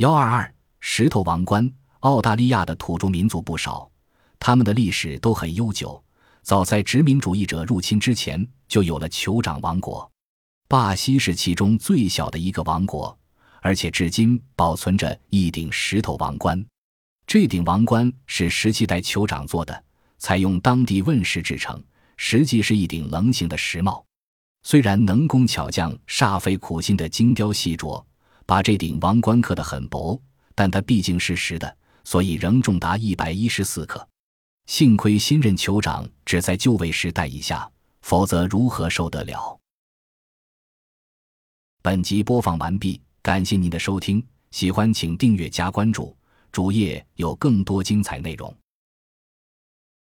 幺二二石头王冠，澳大利亚的土著民族不少，他们的历史都很悠久。早在殖民主义者入侵之前，就有了酋长王国。巴西是其中最小的一个王国，而且至今保存着一顶石头王冠。这顶王冠是十七代酋长做的，采用当地问石制成，实际是一顶棱形的石帽。虽然能工巧匠煞费苦心的精雕细琢，把这顶王冠刻得很薄，但它毕竟是实的，所以仍重达一百一十四克。幸亏新任酋长只在就位时戴一下，否则如何受得了？本集播放完毕，感谢您的收听，喜欢请订阅加关注，主页有更多精彩内容。